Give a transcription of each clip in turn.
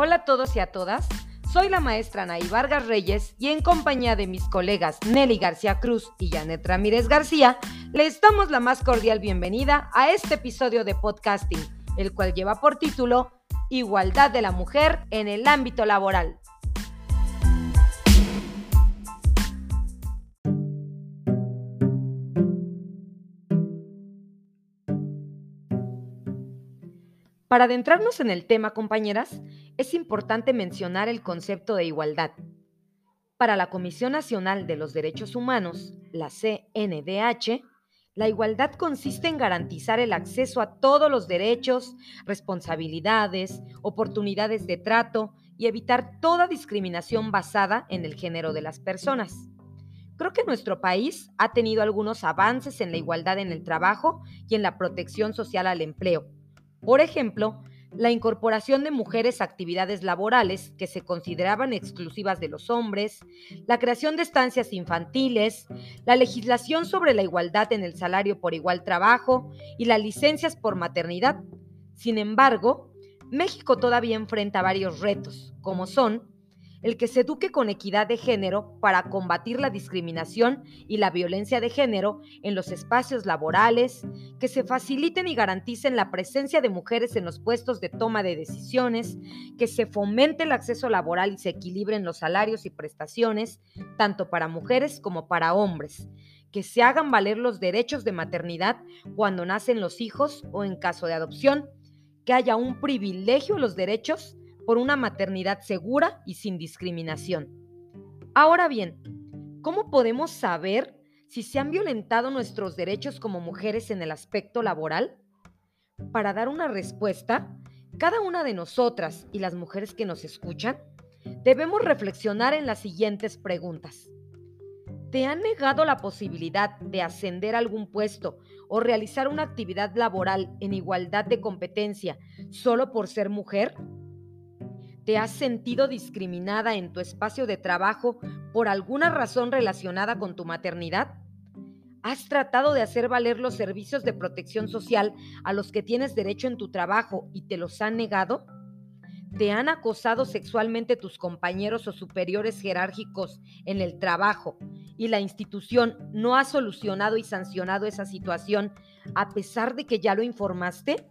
Hola a todos y a todas. Soy la maestra Nay Vargas Reyes y en compañía de mis colegas Nelly García Cruz y Janet Ramírez García, les damos la más cordial bienvenida a este episodio de podcasting, el cual lleva por título Igualdad de la mujer en el ámbito laboral. Para adentrarnos en el tema, compañeras, es importante mencionar el concepto de igualdad. Para la Comisión Nacional de los Derechos Humanos, la CNDH, la igualdad consiste en garantizar el acceso a todos los derechos, responsabilidades, oportunidades de trato y evitar toda discriminación basada en el género de las personas. Creo que nuestro país ha tenido algunos avances en la igualdad en el trabajo y en la protección social al empleo por ejemplo, la incorporación de mujeres a actividades laborales que se consideraban exclusivas de los hombres, la creación de estancias infantiles, la legislación sobre la igualdad en el salario por igual trabajo y las licencias por maternidad. Sin embargo, México todavía enfrenta varios retos, como son el que se eduque con equidad de género para combatir la discriminación y la violencia de género en los espacios laborales, que se faciliten y garanticen la presencia de mujeres en los puestos de toma de decisiones, que se fomente el acceso laboral y se equilibren los salarios y prestaciones, tanto para mujeres como para hombres, que se hagan valer los derechos de maternidad cuando nacen los hijos o en caso de adopción, que haya un privilegio a los derechos por una maternidad segura y sin discriminación. Ahora bien, ¿cómo podemos saber si se han violentado nuestros derechos como mujeres en el aspecto laboral? Para dar una respuesta, cada una de nosotras y las mujeres que nos escuchan debemos reflexionar en las siguientes preguntas. ¿Te han negado la posibilidad de ascender a algún puesto o realizar una actividad laboral en igualdad de competencia solo por ser mujer? ¿Te has sentido discriminada en tu espacio de trabajo por alguna razón relacionada con tu maternidad? ¿Has tratado de hacer valer los servicios de protección social a los que tienes derecho en tu trabajo y te los han negado? ¿Te han acosado sexualmente tus compañeros o superiores jerárquicos en el trabajo y la institución no ha solucionado y sancionado esa situación a pesar de que ya lo informaste?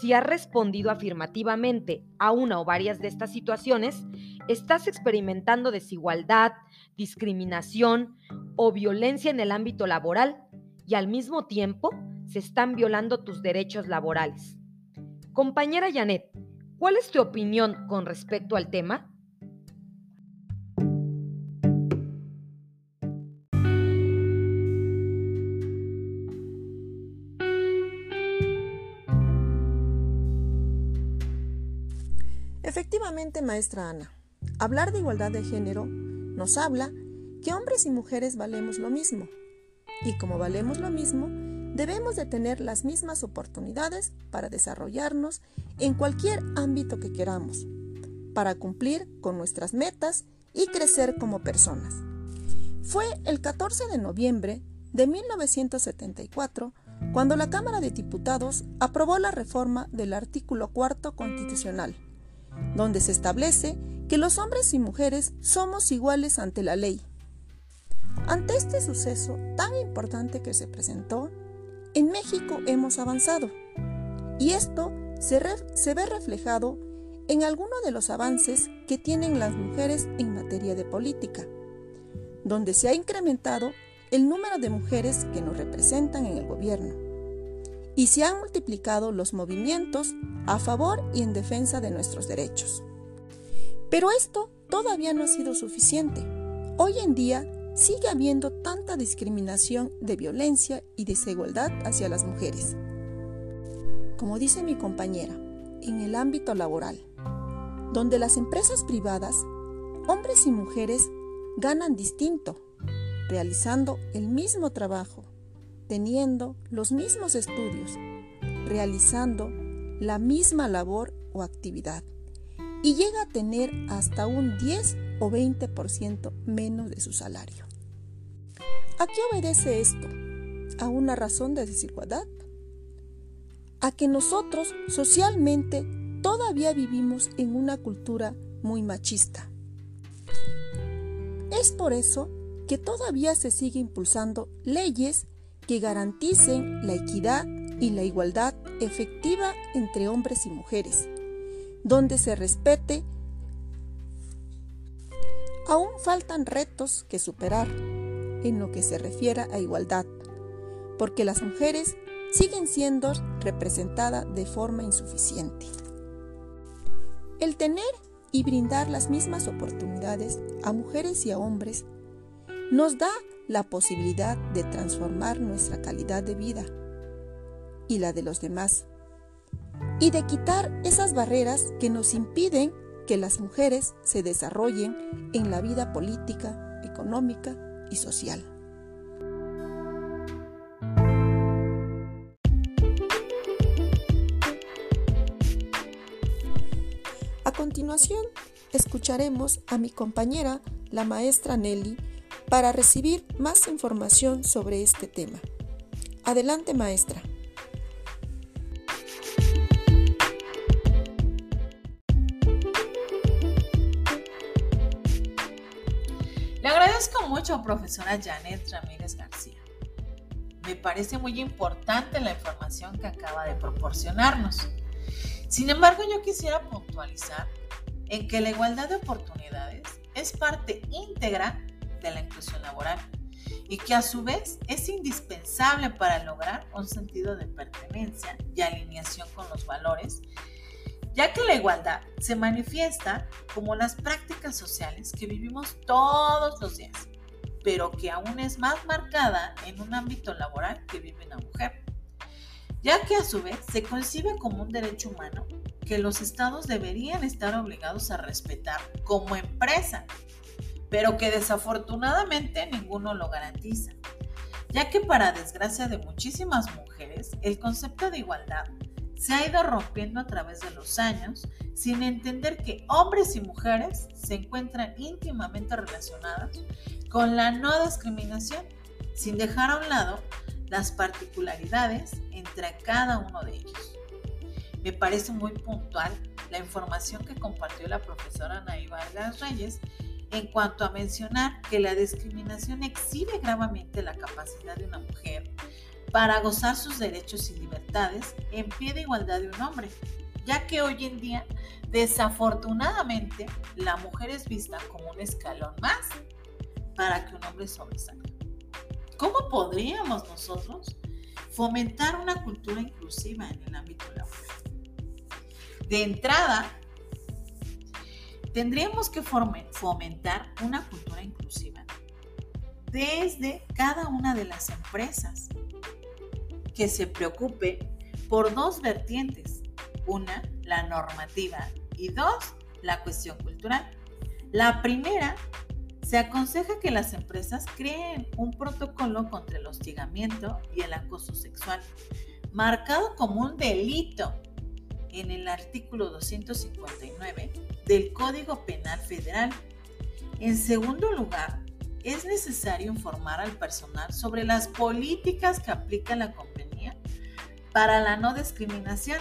Si has respondido afirmativamente a una o varias de estas situaciones, estás experimentando desigualdad, discriminación o violencia en el ámbito laboral y al mismo tiempo se están violando tus derechos laborales. Compañera Janet, ¿cuál es tu opinión con respecto al tema? Efectivamente, maestra Ana, hablar de igualdad de género nos habla que hombres y mujeres valemos lo mismo. Y como valemos lo mismo, debemos de tener las mismas oportunidades para desarrollarnos en cualquier ámbito que queramos, para cumplir con nuestras metas y crecer como personas. Fue el 14 de noviembre de 1974 cuando la Cámara de Diputados aprobó la reforma del artículo cuarto constitucional donde se establece que los hombres y mujeres somos iguales ante la ley. Ante este suceso tan importante que se presentó, en México hemos avanzado y esto se, ve reflejado en algunos de los avances que tienen las mujeres en materia de política, donde se ha incrementado el número de mujeres que nos representan en el gobierno y se han multiplicado los movimientos a favor y en defensa de nuestros derechos. Pero esto todavía no ha sido suficiente. Hoy en día sigue habiendo tanta discriminación de violencia y desigualdad hacia las mujeres. Como dice mi compañera, en el ámbito laboral, donde las empresas privadas, hombres y mujeres ganan distinto, realizando el mismo trabajo, teniendo los mismos estudios, realizando la misma labor o actividad y llega a tener hasta un 10 o 20% menos de su salario. ¿A qué obedece esto? ¿A una razón de desigualdad? A que nosotros socialmente todavía vivimos en una cultura muy machista. Es por eso que todavía se sigue impulsando leyes que garanticen la equidad y la igualdad efectiva entre hombres y mujeres, donde se respete. Aún faltan retos que superar en lo que se refiere a igualdad, porque las mujeres siguen siendo representadas de forma insuficiente. El tener y brindar las mismas oportunidades a mujeres y a hombres nos da la posibilidad de transformar nuestra calidad de vida y la de los demás y de quitar esas barreras que nos impiden que las mujeres se desarrollen en la vida política, económica y social. A continuación, escucharemos a mi compañera, la maestra Nelly, para recibir más información sobre este tema. Adelante, maestra. Le agradezco mucho profesora Janet Ramírez García. Me parece muy importante la información que acaba de proporcionarnos. Sin embargo, yo quisiera puntualizar en que la igualdad de oportunidades es parte íntegra de la inclusión laboral y que a su vez es indispensable para lograr un sentido de pertenencia y alineación con los valores, ya que la igualdad se manifiesta como las prácticas sociales que vivimos todos los días, pero que aún es más marcada en un ámbito laboral que vive una mujer, ya que a su vez se concibe como un derecho humano que los estados deberían estar obligados a respetar como empresa pero que desafortunadamente ninguno lo garantiza, ya que para desgracia de muchísimas mujeres, el concepto de igualdad se ha ido rompiendo a través de los años sin entender que hombres y mujeres se encuentran íntimamente relacionados con la no discriminación, sin dejar a un lado las particularidades entre cada uno de ellos. Me parece muy puntual la información que compartió la profesora Nay Vargas Reyes en cuanto a mencionar que la discriminación exhibe gravemente la capacidad de una mujer para gozar sus derechos y libertades en pie de igualdad de un hombre, ya que hoy en día, desafortunadamente, la mujer es vista como un escalón más para que un hombre sobresalga. ¿Cómo podríamos nosotros fomentar una cultura inclusiva en el ámbito laboral? De entrada, Tendríamos que fomentar una cultura inclusiva desde cada una de las empresas que se preocupe por dos vertientes. Una, la normativa y dos, la cuestión cultural. La primera, se aconseja que las empresas creen un protocolo contra el hostigamiento y el acoso sexual, marcado como un delito en el artículo 259 del Código Penal Federal. En segundo lugar, es necesario informar al personal sobre las políticas que aplica la compañía para la no discriminación,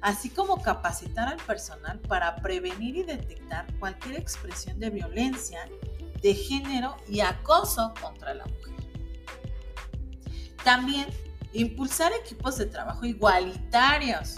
así como capacitar al personal para prevenir y detectar cualquier expresión de violencia de género y acoso contra la mujer. También impulsar equipos de trabajo igualitarios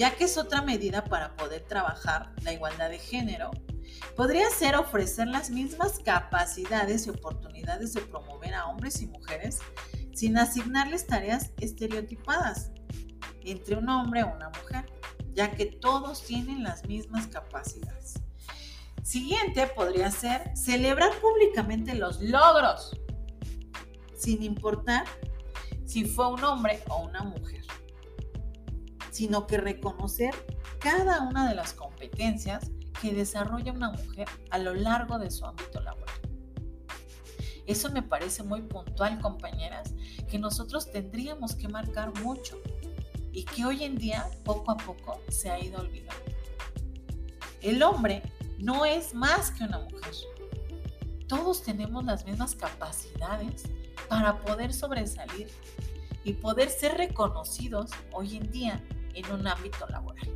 ya que es otra medida para poder trabajar la igualdad de género, podría ser ofrecer las mismas capacidades y oportunidades de promover a hombres y mujeres sin asignarles tareas estereotipadas entre un hombre o una mujer, ya que todos tienen las mismas capacidades. Siguiente podría ser celebrar públicamente los logros, sin importar si fue un hombre o una mujer sino que reconocer cada una de las competencias que desarrolla una mujer a lo largo de su ámbito laboral. Eso me parece muy puntual, compañeras, que nosotros tendríamos que marcar mucho y que hoy en día poco a poco se ha ido olvidando. El hombre no es más que una mujer. Todos tenemos las mismas capacidades para poder sobresalir y poder ser reconocidos hoy en día en un ámbito laboral.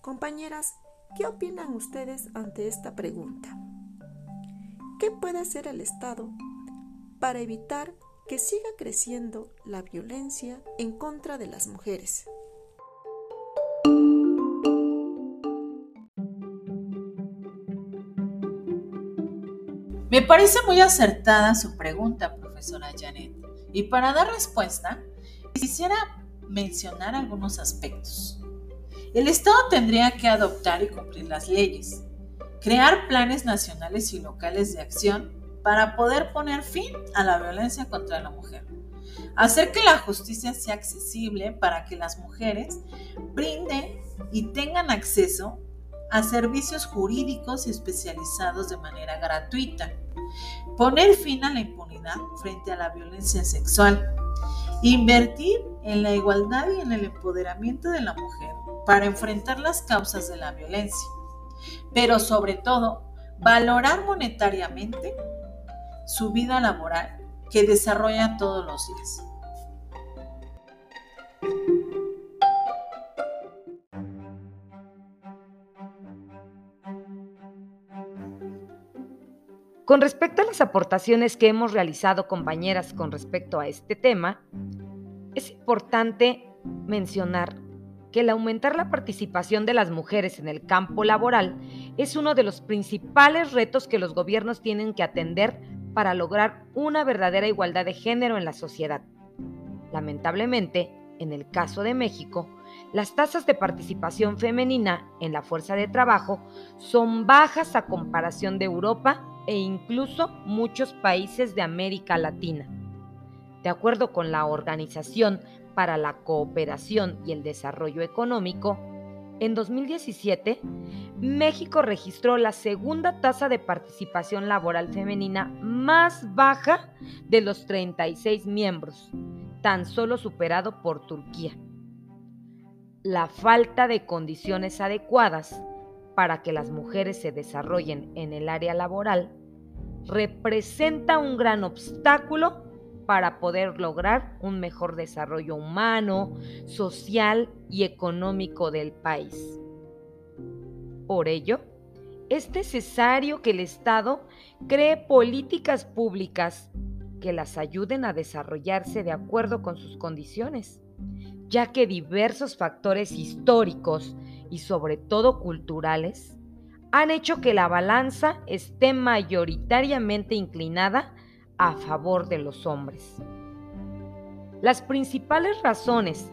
Compañeras, ¿qué opinan ustedes ante esta pregunta? ¿Qué puede hacer el Estado para evitar que siga creciendo la violencia en contra de las mujeres? Me parece muy acertada su pregunta, profesora Janet. Y para dar respuesta, quisiera mencionar algunos aspectos. El Estado tendría que adoptar y cumplir las leyes, crear planes nacionales y locales de acción para poder poner fin a la violencia contra la mujer, hacer que la justicia sea accesible para que las mujeres brinden y tengan acceso a servicios jurídicos especializados de manera gratuita, poner fin a la impunidad frente a la violencia sexual, invertir en la igualdad y en el empoderamiento de la mujer para enfrentar las causas de la violencia, pero sobre todo valorar monetariamente su vida laboral que desarrolla todos los días. Con respecto a las aportaciones que hemos realizado compañeras con respecto a este tema, es importante mencionar que el aumentar la participación de las mujeres en el campo laboral es uno de los principales retos que los gobiernos tienen que atender para lograr una verdadera igualdad de género en la sociedad. Lamentablemente, en el caso de México, las tasas de participación femenina en la fuerza de trabajo son bajas a comparación de Europa e incluso muchos países de América Latina. De acuerdo con la Organización para la Cooperación y el Desarrollo Económico, en 2017, México registró la segunda tasa de participación laboral femenina más baja de los 36 miembros, tan solo superado por Turquía. La falta de condiciones adecuadas para que las mujeres se desarrollen en el área laboral representa un gran obstáculo para poder lograr un mejor desarrollo humano, social y económico del país. Por ello, es necesario que el Estado cree políticas públicas que las ayuden a desarrollarse de acuerdo con sus condiciones, ya que diversos factores históricos y sobre todo culturales, han hecho que la balanza esté mayoritariamente inclinada a favor de los hombres. Las principales razones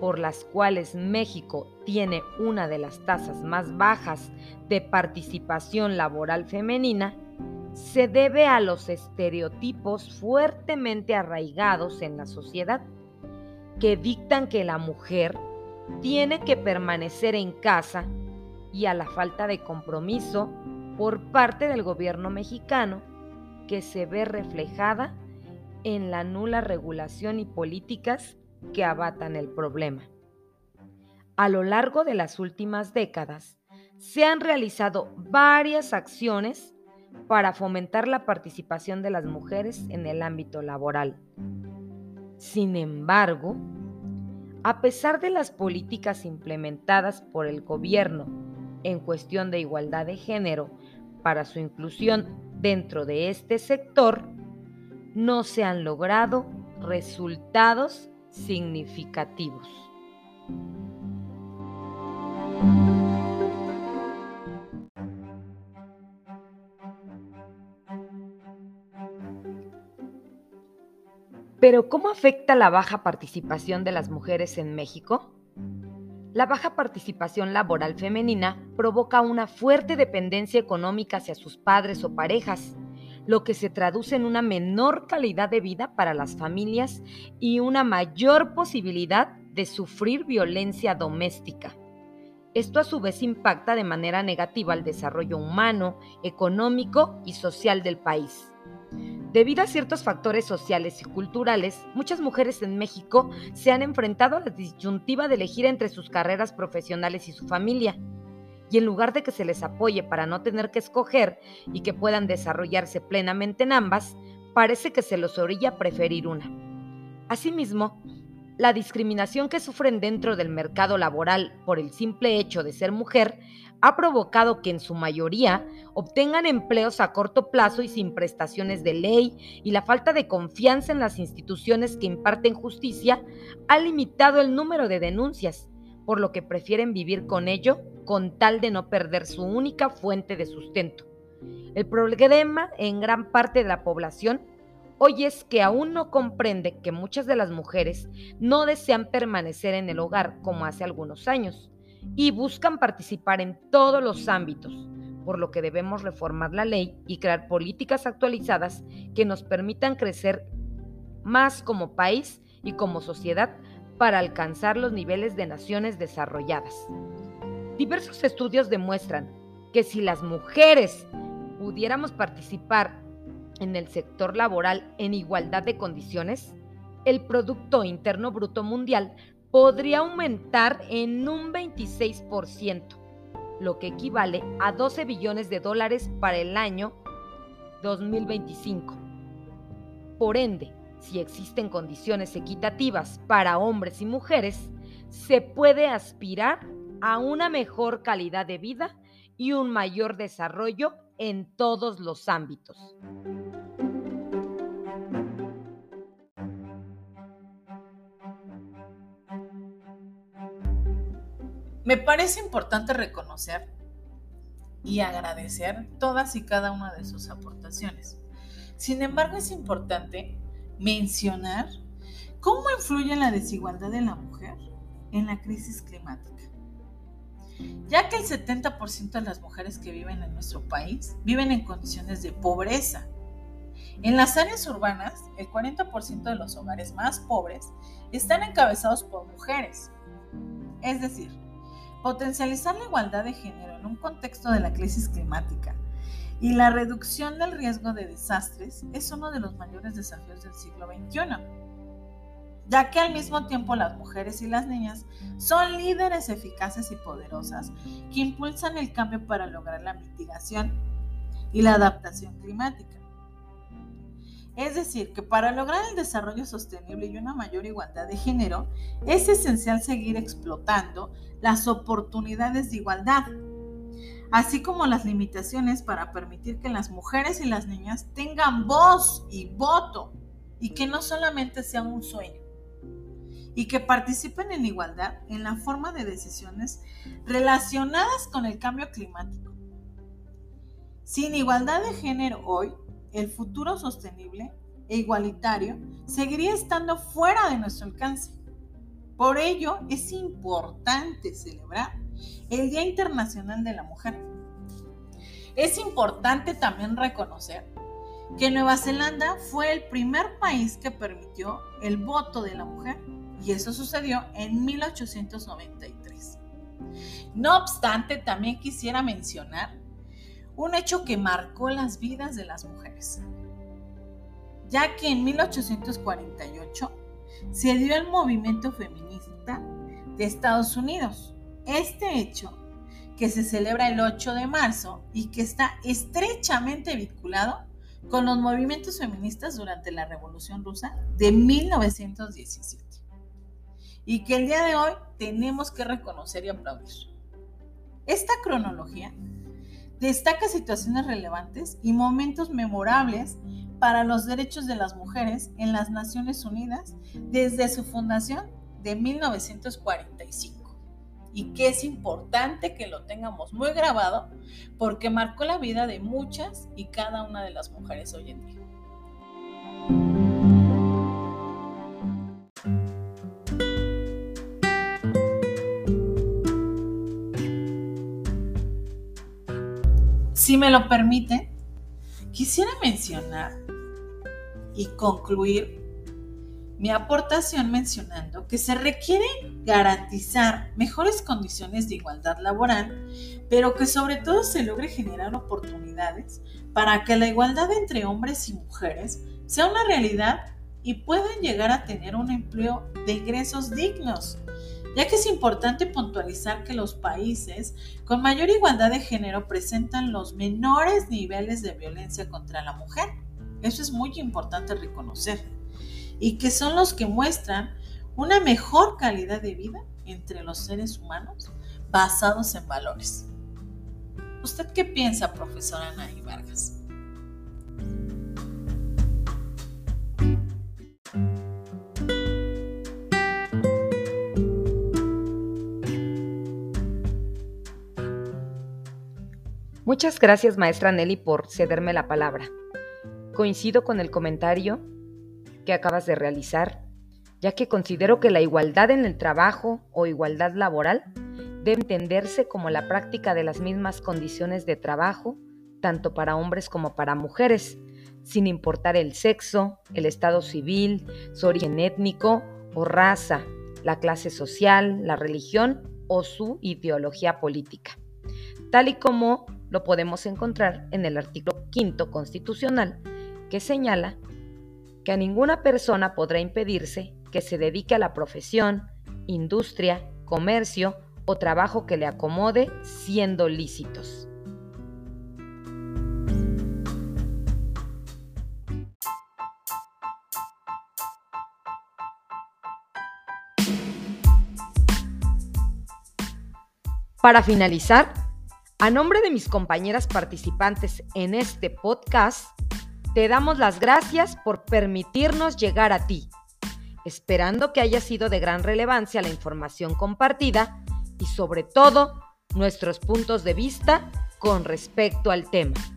por las cuales México tiene una de las tasas más bajas de participación laboral femenina se debe a los estereotipos fuertemente arraigados en la sociedad que dictan que la mujer tiene que permanecer en casa y a la falta de compromiso por parte del gobierno mexicano que se ve reflejada en la nula regulación y políticas que abatan el problema. A lo largo de las últimas décadas, se han realizado varias acciones para fomentar la participación de las mujeres en el ámbito laboral. Sin embargo, a pesar de las políticas implementadas por el gobierno en cuestión de igualdad de género para su inclusión dentro de este sector, no se han logrado resultados significativos. Pero ¿cómo afecta la baja participación de las mujeres en México? La baja participación laboral femenina provoca una fuerte dependencia económica hacia sus padres o parejas, lo que se traduce en una menor calidad de vida para las familias y una mayor posibilidad de sufrir violencia doméstica. Esto a su vez impacta de manera negativa al desarrollo humano, económico y social del país. Debido a ciertos factores sociales y culturales, muchas mujeres en México se han enfrentado a la disyuntiva de elegir entre sus carreras profesionales y su familia. y en lugar de que se les apoye para no tener que escoger y que puedan desarrollarse plenamente en ambas, parece que se los orilla a preferir una. Asimismo, la discriminación que sufren dentro del mercado laboral por el simple hecho de ser mujer ha provocado que en su mayoría obtengan empleos a corto plazo y sin prestaciones de ley y la falta de confianza en las instituciones que imparten justicia ha limitado el número de denuncias, por lo que prefieren vivir con ello con tal de no perder su única fuente de sustento. El problema en gran parte de la población hoy es que aún no comprende que muchas de las mujeres no desean permanecer en el hogar como hace algunos años y buscan participar en todos los ámbitos, por lo que debemos reformar la ley y crear políticas actualizadas que nos permitan crecer más como país y como sociedad para alcanzar los niveles de naciones desarrolladas. Diversos estudios demuestran que si las mujeres pudiéramos participar en el sector laboral en igualdad de condiciones, el Producto Interno Bruto Mundial podría aumentar en un 26%, lo que equivale a 12 billones de dólares para el año 2025. Por ende, si existen condiciones equitativas para hombres y mujeres, se puede aspirar a una mejor calidad de vida y un mayor desarrollo en todos los ámbitos. Me parece importante reconocer y agradecer todas y cada una de sus aportaciones. Sin embargo, es importante mencionar cómo influye la desigualdad de la mujer en la crisis climática. Ya que el 70% de las mujeres que viven en nuestro país viven en condiciones de pobreza. En las áreas urbanas, el 40% de los hogares más pobres están encabezados por mujeres. Es decir, Potencializar la igualdad de género en un contexto de la crisis climática y la reducción del riesgo de desastres es uno de los mayores desafíos del siglo XXI, ya que al mismo tiempo las mujeres y las niñas son líderes eficaces y poderosas que impulsan el cambio para lograr la mitigación y la adaptación climática. Es decir, que para lograr el desarrollo sostenible y una mayor igualdad de género, es esencial seguir explotando las oportunidades de igualdad, así como las limitaciones para permitir que las mujeres y las niñas tengan voz y voto y que no solamente sea un sueño y que participen en igualdad en la forma de decisiones relacionadas con el cambio climático. Sin igualdad de género hoy, el futuro sostenible e igualitario seguiría estando fuera de nuestro alcance. Por ello, es importante celebrar el Día Internacional de la Mujer. Es importante también reconocer que Nueva Zelanda fue el primer país que permitió el voto de la mujer y eso sucedió en 1893. No obstante, también quisiera mencionar un hecho que marcó las vidas de las mujeres, ya que en 1848 se dio el movimiento feminista de Estados Unidos. Este hecho, que se celebra el 8 de marzo y que está estrechamente vinculado con los movimientos feministas durante la Revolución Rusa de 1917 y que el día de hoy tenemos que reconocer y aplaudir. Esta cronología destaca situaciones relevantes y momentos memorables para los derechos de las mujeres en las Naciones Unidas desde su fundación de 1945 y que es importante que lo tengamos muy grabado porque marcó la vida de muchas y cada una de las mujeres hoy en día. Si me lo permite, quisiera mencionar y concluir mi aportación mencionando que se requiere garantizar mejores condiciones de igualdad laboral, pero que sobre todo se logre generar oportunidades para que la igualdad entre hombres y mujeres sea una realidad y puedan llegar a tener un empleo de ingresos dignos, ya que es importante puntualizar que los países con mayor igualdad de género presentan los menores niveles de violencia contra la mujer. Eso es muy importante reconocer. Y que son los que muestran una mejor calidad de vida entre los seres humanos basados en valores. ¿Usted qué piensa, profesora Nay Vargas? Muchas gracias, maestra Nelly, por cederme la palabra. Coincido con el comentario que acabas de realizar, ya que considero que la igualdad en el trabajo o igualdad laboral debe entenderse como la práctica de las mismas condiciones de trabajo, tanto para hombres como para mujeres, sin importar el sexo, el estado civil, su origen étnico o raza, la clase social, la religión o su ideología política, tal y como lo podemos encontrar en el artículo quinto constitucional, que señala que a ninguna persona podrá impedirse que se dedique a la profesión, industria, comercio o trabajo que le acomode siendo lícitos. Para finalizar, a nombre de mis compañeras participantes en este podcast, te damos las gracias por permitirnos llegar a ti, esperando que haya sido de gran relevancia la información compartida y sobre todo nuestros puntos de vista con respecto al tema.